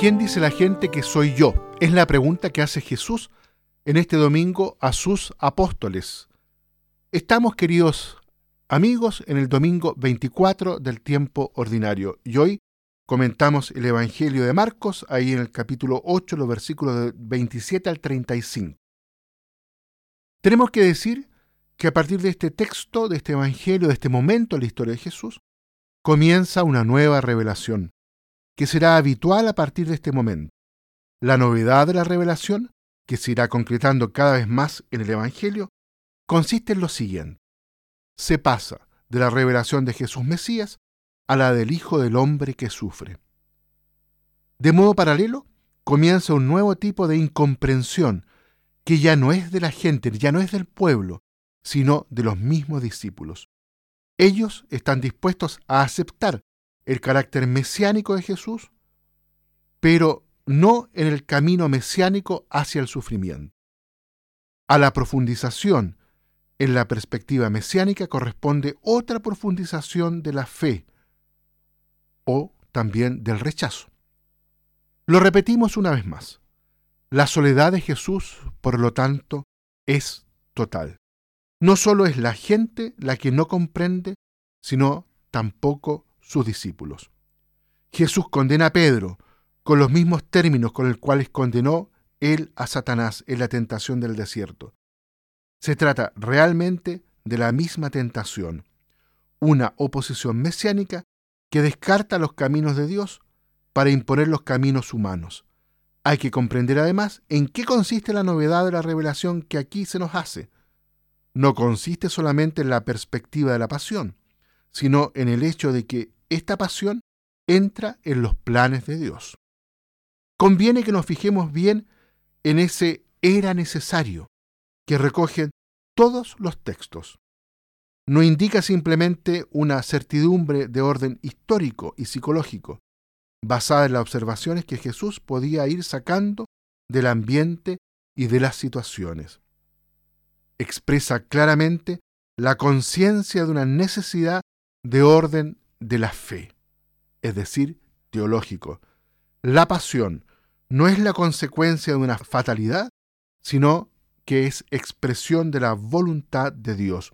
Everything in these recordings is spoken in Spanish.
¿Quién dice la gente que soy yo? Es la pregunta que hace Jesús en este domingo a sus apóstoles. Estamos, queridos amigos, en el domingo 24 del tiempo ordinario y hoy comentamos el Evangelio de Marcos, ahí en el capítulo 8, los versículos de 27 al 35. Tenemos que decir que a partir de este texto, de este Evangelio, de este momento en la historia de Jesús, comienza una nueva revelación que será habitual a partir de este momento. La novedad de la revelación, que se irá concretando cada vez más en el Evangelio, consiste en lo siguiente. Se pasa de la revelación de Jesús Mesías a la del Hijo del Hombre que sufre. De modo paralelo, comienza un nuevo tipo de incomprensión que ya no es de la gente, ya no es del pueblo, sino de los mismos discípulos. Ellos están dispuestos a aceptar el carácter mesiánico de Jesús, pero no en el camino mesiánico hacia el sufrimiento. A la profundización en la perspectiva mesiánica corresponde otra profundización de la fe o también del rechazo. Lo repetimos una vez más. La soledad de Jesús, por lo tanto, es total. No solo es la gente la que no comprende, sino tampoco sus discípulos. Jesús condena a Pedro con los mismos términos con los cuales condenó él a Satanás en la tentación del desierto. Se trata realmente de la misma tentación, una oposición mesiánica que descarta los caminos de Dios para imponer los caminos humanos. Hay que comprender además en qué consiste la novedad de la revelación que aquí se nos hace. No consiste solamente en la perspectiva de la pasión, sino en el hecho de que esta pasión entra en los planes de Dios. Conviene que nos fijemos bien en ese era necesario que recogen todos los textos. No indica simplemente una certidumbre de orden histórico y psicológico, basada en las observaciones que Jesús podía ir sacando del ambiente y de las situaciones. Expresa claramente la conciencia de una necesidad de orden de la fe, es decir, teológico. La pasión no es la consecuencia de una fatalidad, sino que es expresión de la voluntad de Dios.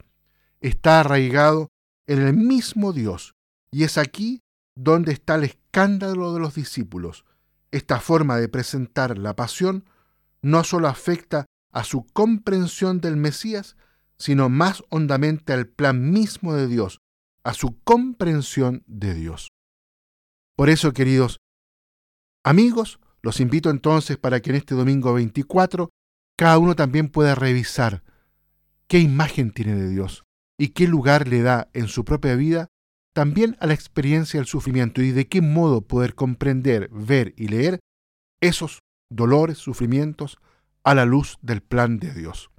Está arraigado en el mismo Dios, y es aquí donde está el escándalo de los discípulos. Esta forma de presentar la pasión no solo afecta a su comprensión del Mesías, sino más hondamente al plan mismo de Dios, a su comprensión de Dios. Por eso, queridos amigos, los invito entonces para que en este domingo 24 cada uno también pueda revisar qué imagen tiene de Dios y qué lugar le da en su propia vida también a la experiencia del sufrimiento y de qué modo poder comprender, ver y leer esos dolores, sufrimientos a la luz del plan de Dios.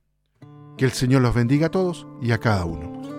Que el Señor los bendiga a todos y a cada uno.